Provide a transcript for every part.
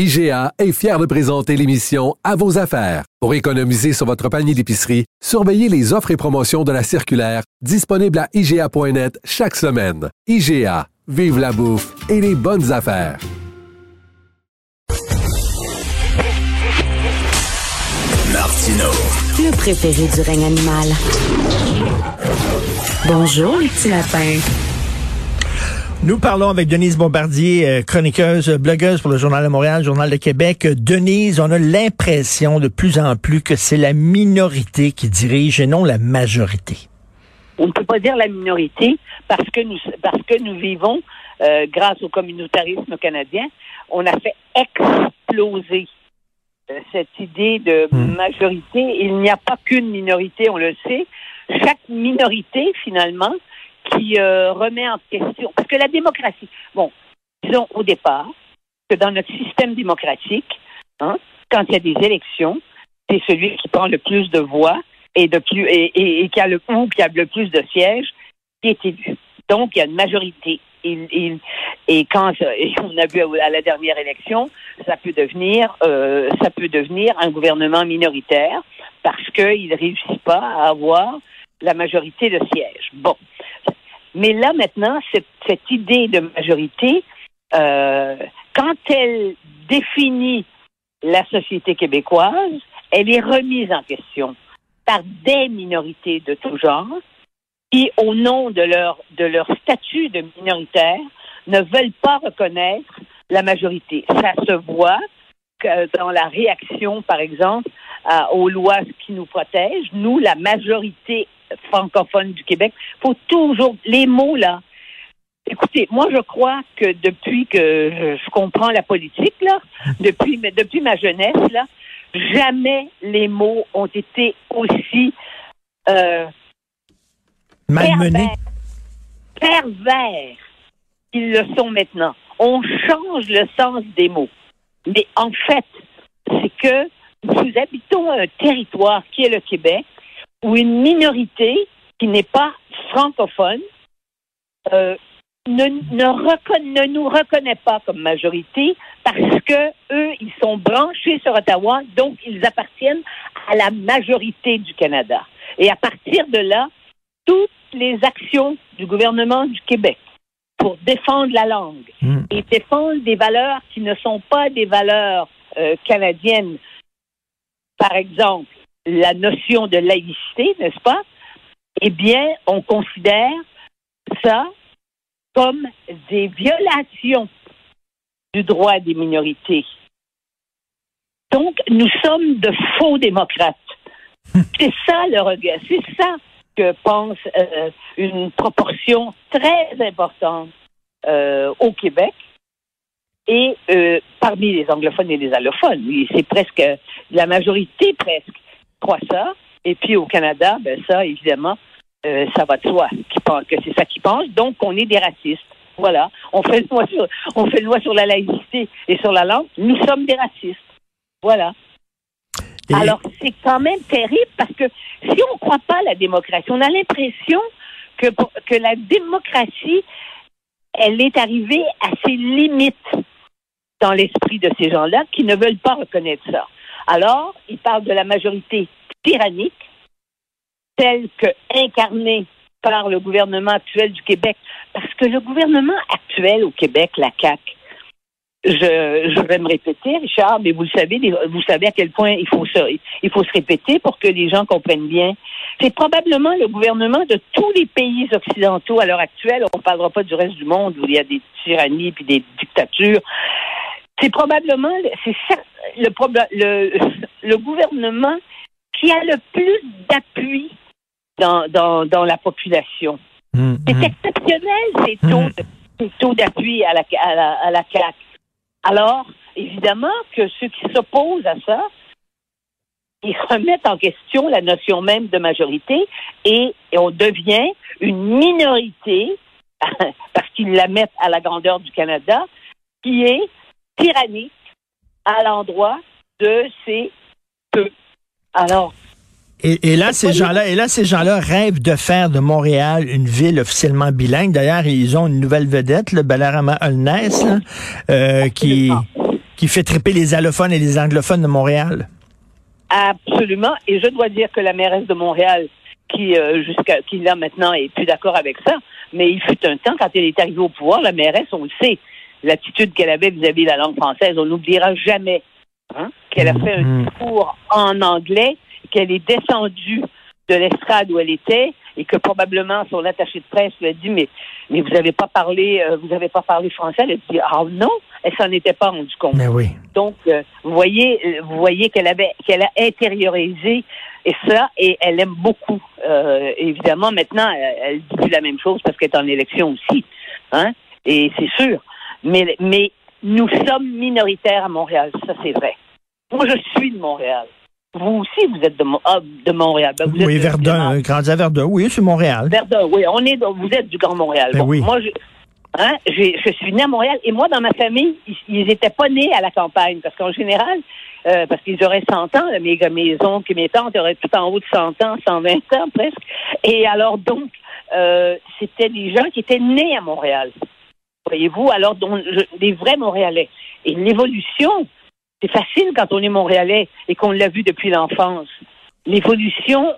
IGA est fier de présenter l'émission À vos affaires. Pour économiser sur votre panier d'épicerie, surveillez les offres et promotions de la circulaire disponible à IGA.net chaque semaine. IGA, vive la bouffe et les bonnes affaires. Martino. Le préféré du règne animal. Bonjour, les petits lapins. Nous parlons avec Denise Bombardier, euh, chroniqueuse, blogueuse pour le Journal de Montréal, Journal de Québec. Denise, on a l'impression de plus en plus que c'est la minorité qui dirige et non la majorité. On ne peut pas dire la minorité parce que nous, parce que nous vivons, euh, grâce au communautarisme canadien, on a fait exploser euh, cette idée de Hmm. majorité. Il n'y a pas qu'une minorité, on le sait. Chaque minorité, finalement, qui euh, remet en question. Parce que la démocratie, bon, disons au départ que dans notre système démocratique, hein, quand il y a des élections, c'est celui qui prend le plus de voix et de plus et, et- qui a le ou qui a le plus de sièges qui est élu. Donc il y a une majorité. Il- et quand et on a vu à la dernière élection, ça peut devenir euh, ça peut devenir un gouvernement minoritaire parce qu'il ne réussit pas à avoir la majorité de sièges. Bon. Mais là, maintenant, cette, idée de majorité, euh, quand elle définit la société québécoise, elle est remise en question par des minorités de tout genre qui, au nom de leur, de leur statut de minoritaire, ne veulent pas reconnaître la majorité. Ça se voit dans la réaction, par exemple, à- aux lois qui nous protègent. Nous, la majorité francophone du Québec, faut toujours les mots là. Écoutez, moi je crois que depuis que je, comprends la politique là, depuis ma jeunesse là, jamais les mots ont été aussi euh, Malmené. pervers, pervers qu'ils le sont maintenant. On change le sens des mots. Mais en fait, c'est que nous habitons un territoire qui est le Québec où une minorité qui n'est pas francophone euh, ne, ne, reconna- ne nous reconnaît pas comme majorité parce que eux, ils sont branchés sur Ottawa, donc ils appartiennent à la majorité du Canada. Et à partir de là, toutes les actions du gouvernement du Québec pour défendre la langue Hmm. et défendre des valeurs qui ne sont pas des valeurs euh, canadiennes, par exemple la notion de laïcité, n'est-ce pas? Eh bien, on considère ça comme des violations du droit des minorités. Donc, nous sommes de faux démocrates. C'est ça le regret. C'est ça que pense euh, une proportion très importante euh, au Québec et euh, parmi les anglophones et les allophones. Oui, C'est presque la majorité presque croit ça. Et puis au Canada, ben ça, évidemment, euh, ça va de soi qui pense que c'est ça qui pense. Donc, on est des racistes. Voilà. On fait loi sur, on fait loi sur la laïcité et sur la langue. Nous sommes des racistes. Voilà. Et- Alors, c'est quand même terrible parce que si on ne croit pas à la démocratie, on a l'impression que, que la démocratie, elle est arrivée à ses limites dans l'esprit de ces gens-là qui ne veulent pas reconnaître ça. Alors, ils parlent de la majorité tyrannique, telle que incarnée par le gouvernement actuel du Québec. Parce que le gouvernement actuel au Québec, la CAQ, je, vais me répéter, Richard, mais vous savez, à quel point il faut se, il répéter pour que les gens comprennent bien. C'est probablement le gouvernement de tous les pays occidentaux à l'heure actuelle. On ne parlera pas du reste du monde où il y a des tyrannies puis des dictatures. C'est probablement, c'est le, le, le gouvernement qui a le plus d'appui dans, dans, dans la population. Hmm, C'est hmm. exceptionnel, ces taux, Mm. de- ces taux d'appui à la, à, la, à la CAQ. Alors, évidemment que ceux qui s'opposent à ça, ils remettent en question la notion même de majorité et, et on devient une minorité, parce qu'ils la mettent à la grandeur du Canada, qui est tyrannique à l'endroit de ces peu. Alors, Et, et là, ces gens-là, et là, ces gens-là rêvent de faire de Montréal une ville officiellement bilingue. D'ailleurs, ils ont une nouvelle vedette, le Balarama Holness, là, euh, qui, qui fait triper les allophones et les anglophones de Montréal. Absolument. Et je dois dire que la mairesse de Montréal, qui euh, jusqu'à qui là maintenant est plus d'accord avec ça, mais il fut un temps quand elle est arrivée au pouvoir, la mairesse, on le sait, l'attitude qu'elle avait vis-à-vis de la langue française, on n'oubliera jamais hein, qu'elle a fait un Mhm. discours en anglais, qu'elle est descendue de l'estrade où elle était et que probablement son attaché de presse lui a dit mais mais vous n'avez pas parlé euh, vous avez pas parlé français elle a dit ah non elle s'en était pas rendue compte Mais oui. donc, euh, vous voyez, euh, vous voyez qu'elle avait, qu'elle a intériorisé et ça, et elle aime beaucoup. Euh, évidemment, maintenant, elle, elle dit plus la même chose parce qu'elle est en élection aussi, hein. Et c'est sûr. Mais, mais nous sommes minoritaires à Montréal, ça c'est vrai. Moi, je suis de Montréal. Vous aussi, vous êtes de, Mo- ah, de Montréal. Ben, vous êtes Oui, de- Verdun, euh, grandi à Verdun. Oui, c'est Montréal. Verdun, oui, on est, vous êtes du Grand Montréal. Ben Bon, oui. Moi, je, hein, je suis née à Montréal et moi, dans ma famille, ils- ils n'étaient pas nés à la campagne parce qu'en général, euh, parce qu'ils auraient 100 ans, mes, mes oncles et mes tantes auraient tout en haut de 100 ans, 120 ans presque. Et alors donc, euh, c'était des gens qui étaient nés à Montréal. Voyez-vous, alors donc, je- des vrais Montréalais. Et l'évolution, c'est facile quand on est Montréalais et qu'on l'a vu depuis l'enfance. L'évolution,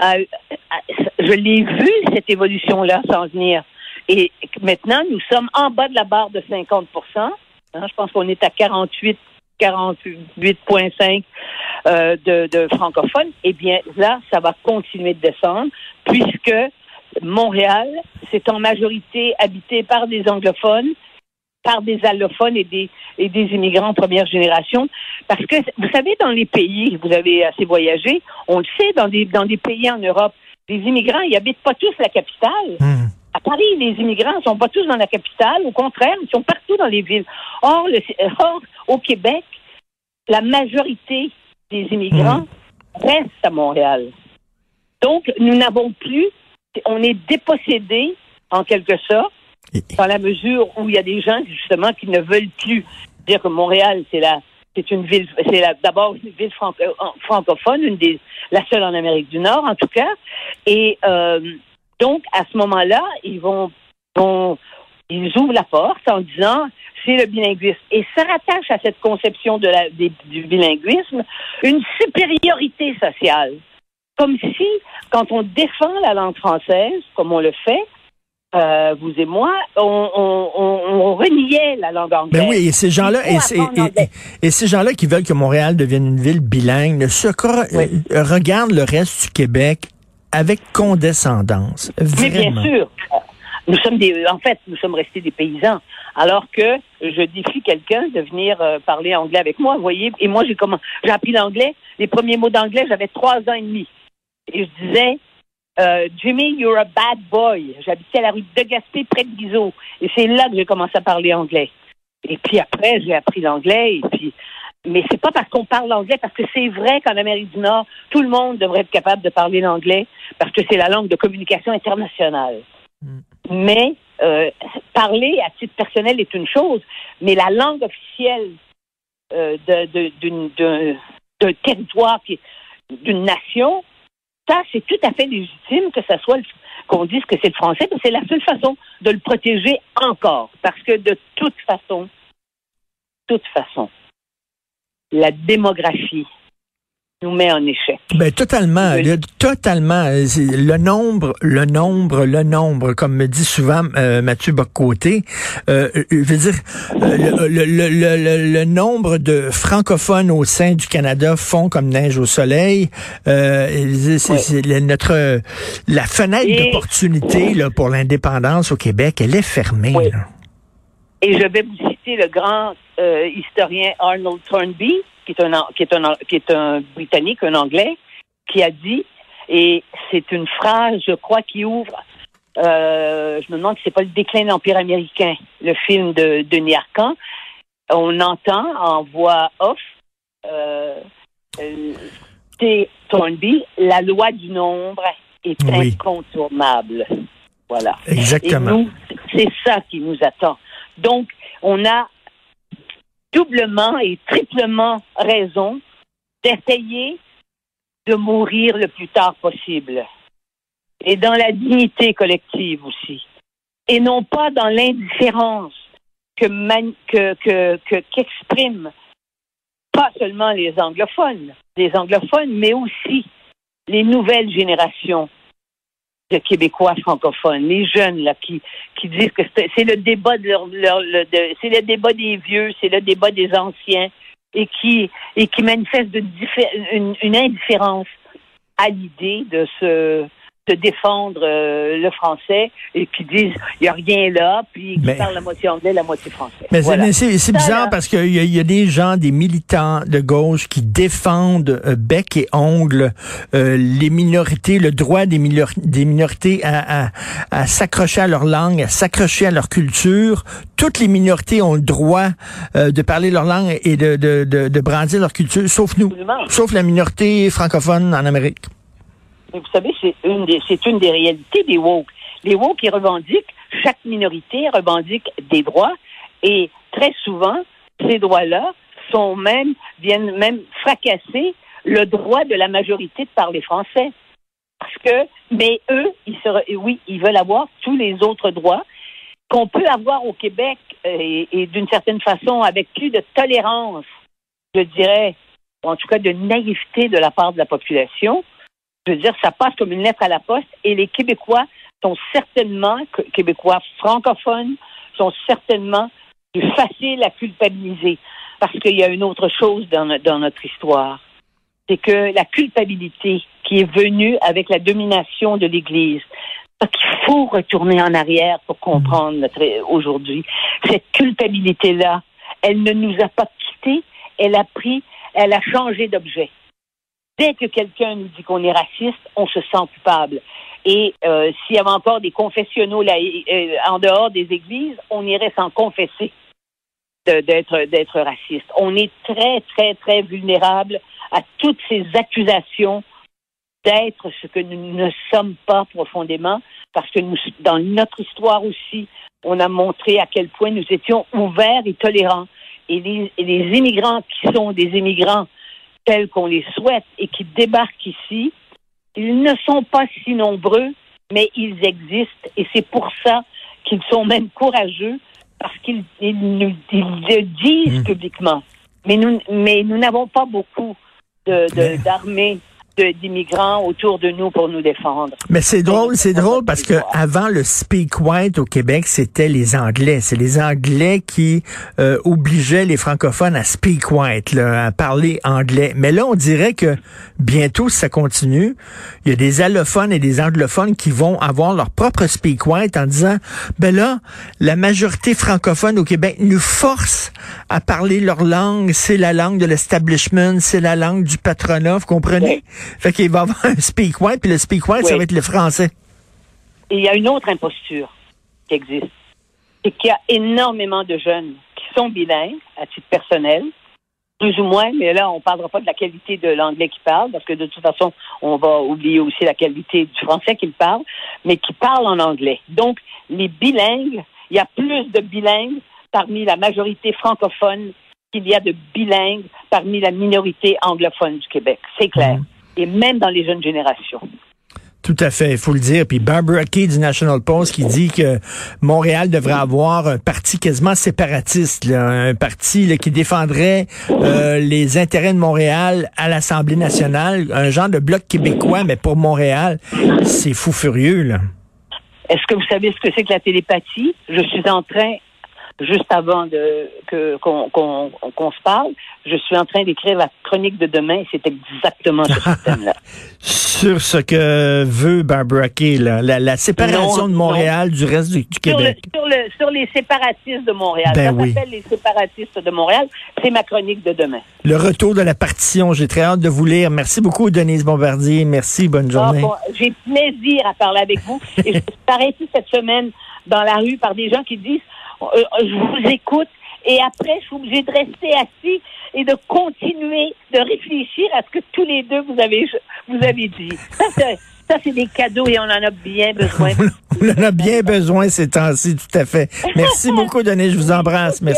je l'ai vu, cette évolution-là, s'en venir. Et maintenant, nous sommes en bas de la barre de 50% Hein, Je pense qu'on est à 48, 48,5 euh, de, de francophones. Eh bien, là, ça va continuer de descendre, puisque Montréal, c'est en majorité habité par des anglophones, par des allophones et des, et des immigrants en première génération. Parce que, vous savez, dans les pays, vous avez assez voyagé, on le sait, dans des, dans des pays en Europe, les immigrants, ils habitent pas tous la capitale. Hum. À Paris, les immigrants ne sont pas tous dans la capitale. Au contraire, ils sont partout dans les villes. Or, le- or, au Québec, la majorité des immigrants restent à Montréal. Donc, nous n'avons plus, on est dépossédés, en quelque sorte, dans la mesure où il y a des gens, justement, qui ne veulent plus dire que Montréal, c'est la, c'est une ville, c'est la- d'abord une ville franco- euh, francophone, une des, la seule en Amérique du Nord, en tout cas. Et euh, donc, à ce moment-là, ils vont, vont, ils ouvrent la porte en disant c'est le bilinguisme. Et ça rattache à cette conception de la, des- du bilinguisme une supériorité sociale. Comme si, quand on défend la langue française, comme on le fait, euh, vous et moi, on, on, on, on reniait la langue anglaise. Ben oui, et ces gens-là, et, ces gens-là qui veulent que Montréal devienne une ville bilingue, ne se Oui. euh, regardent le reste du Québec avec condescendance. Mais bien Vraiment. sûr, nous sommes des, en fait, nous sommes restés des paysans. Alors que je défie quelqu'un de venir euh, parler anglais avec moi, voyez. Et moi, j'ai comment, j'ai appris l'anglais. Les premiers mots d'anglais, j'avais trois ans et demi. Et je disais, euh, Jimmy, you're a bad boy. J'habitais à la rue de Gaspé, près de Guizot. Et c'est là que j'ai commencé à parler anglais. Et puis après, j'ai appris l'anglais. Et puis, mais c'est pas parce qu'on parle anglais, parce que c'est vrai qu'en Amérique du Nord, tout le monde devrait être capable de parler l'anglais, parce que c'est la langue de communication internationale. Mais euh, parler à titre personnel est une chose, mais la langue officielle euh, d'un, territoire, qui- d'une nation, ça, c'est tout à fait légitime que ça soit qu'on dise que c'est le français, que c'est la seule façon de le protéger encore. Parce que de toute façon, toute façon, la démographie nous met en échec. Ben totalement, là, totalement. Euh, Le nombre, le nombre, le nombre, comme me dit souvent euh, Mathieu Bocoté. Euh, je veux dire, euh, le, le, le, le, le- le nombre de francophones au sein du Canada fond comme neige au soleil. C'est- Ouais. le- notre la fenêtre Et- d'opportunité là, pour l'indépendance au Québec, elle est fermée. Là. Et je vais vous citer le grand historien Arnold Thornby, qui est, un, qui, est un, qui est un Britannique, un Anglais, qui a dit, et c'est une phrase, je crois, qui ouvre, euh, je me demande si c'est pas le déclin de l'Empire américain, le film de Denis Arcand, on entend en voix off euh, euh. Thornby, la loi du nombre est Oui. incontournable. Voilà. Exactement. C'est ça qui nous attend. Donc, on a doublement et triplement raison d'essayer de mourir le plus tard possible. Et dans la dignité collective aussi. Et non pas dans l'indifférence que, man- que, que, qu'expriment pas seulement les anglophones, les anglophones, mais aussi les nouvelles générations de Québécois francophones, les jeunes là qui qui disent que c'est le débat de leur, leur- le- c'est le débat des vieux, c'est le débat des anciens et qui et qui manifestent une, une indifférence à l'idée de se de défendre euh, le français et qui disent il n'y a rien là, puis qui parlent la moitié anglais, la moitié français. Mais c'est- Voilà. bizarre là. parce qu'il y, a- il y a des gens, des militants de gauche qui défendent euh, bec et ongle euh, les minorités, le droit des, minor- des minorités à, à- à s'accrocher à leur langue, à s'accrocher à leur culture. Toutes les minorités ont le droit de parler leur langue et de, de, de, de brandir leur culture, sauf nous, Absolument. sauf la minorité francophone en Amérique. Vous savez, c'est une des, c'est une des réalités des woke. Les woke, ils revendiquent, chaque minorité revendique des droits et très souvent, ces droits-là sont même, viennent même fracasser le droit de la majorité de parler français. Parce que, mais eux, ils se, oui, ils veulent avoir tous les autres droits qu'on peut avoir au Québec euh, et, et d'une certaine façon avec plus de tolérance, je dirais, ou en tout cas de naïveté de la part de la population. Je veux dire, ça passe comme une lettre à la poste et les Québécois sont certainement, Québécois francophones, sont certainement plus faciles à culpabiliser. Parce qu'il y a une autre chose dans, no- dans notre histoire. C'est que la culpabilité qui est venue avec la domination de l'Église, parce qu'il faut retourner en arrière pour comprendre aujourd'hui. Cette culpabilité-là, elle ne nous a pas quittés, elle a pris, elle a changé d'objet dès que quelqu'un nous dit qu'on est raciste, on se sent coupable. Et euh, s'il y avait encore des confessionnaux là, euh, en dehors des églises, on irait s'en confesser d'être d'être raciste. On est très, très, très vulnérable à toutes ces accusations d'être ce que nous ne sommes pas profondément, parce que dans notre histoire aussi, on a montré à quel point nous étions ouverts et tolérants. Et les, les immigrants qui sont des immigrants tels qu'on les souhaite et qui débarquent ici, ils ne sont pas si nombreux, mais ils existent et c'est pour ça qu'ils sont même courageux parce qu'ils ils ils le disent Mm. publiquement. Mais nous, mais nous n'avons pas beaucoup de- Mais- de- d'armées de, d'immigrants autour de nous pour nous défendre. Mais c'est drôle, c'est drôle parce que avant le speak white au Québec, c'était les Anglais. C'est les Anglais qui euh, obligeaient les francophones à speak white, là, à parler anglais. Mais là, on dirait que bientôt, si ça continue, il y a des allophones et des anglophones qui vont avoir leur propre speak white en disant, ben là, la majorité francophone au Québec nous force à parler leur langue. C'est la langue de l'establishment, c'est la langue du patronat, vous comprenez? Fait qu'il va y avoir un speak white, puis le speak white, ça va être le français. Et il y a une autre imposture qui existe. C'est qu'il y a énormément de jeunes qui sont bilingues à titre personnel, plus ou moins, mais là, on ne parlera pas de la qualité de l'anglais qu'ils parlent, parce que de toute façon, on va oublier aussi la qualité du français qu'ils parlent, mais qui parlent en anglais. Donc, les bilingues, il y a plus de bilingues parmi la majorité francophone qu'il y a de bilingues parmi la minorité anglophone du Québec. C'est clair. Mhm. Et même dans les jeunes générations. Tout à fait, il faut le dire. Puis Barbara Key du National Post qui dit que Montréal devrait avoir un parti quasiment séparatiste, là, un parti là, qui défendrait euh, les intérêts de Montréal à l'Assemblée nationale, un genre de bloc québécois, mais pour Montréal, c'est fou furieux. Là. Est-ce que vous savez ce que c'est que la télépathie? Je suis en train, juste avant de que qu'on qu'on qu'on se parle, je suis en train d'écrire la chronique de demain. C'est exactement ce système-là. Sur ce que veut Barbara Kay, là, la, la séparation Non, de Montréal du reste du, du Sur, le- Québec. sur, le, sur les séparatistes de Montréal. Ben ça oui. s'appelle les séparatistes de Montréal. C'est ma chronique de demain. Le retour de la partition, j'ai très hâte de vous lire. Merci beaucoup, Denise Bombardier. Merci, bonne journée. Ah, bon, J'ai plaisir à parler avec vous. Et je suis arrêtée cette semaine dans la rue par des gens qui disent Je vous écoute Et après, je suis obligée de rester assis et de continuer de réfléchir à ce que tous les deux vous avez, vous avez dit. Ça, c'est, ça, c'est des cadeaux et on en a bien besoin. On en a bien besoin ces temps-ci, tout à fait. Merci beaucoup, Denis. Je vous embrasse. Merci.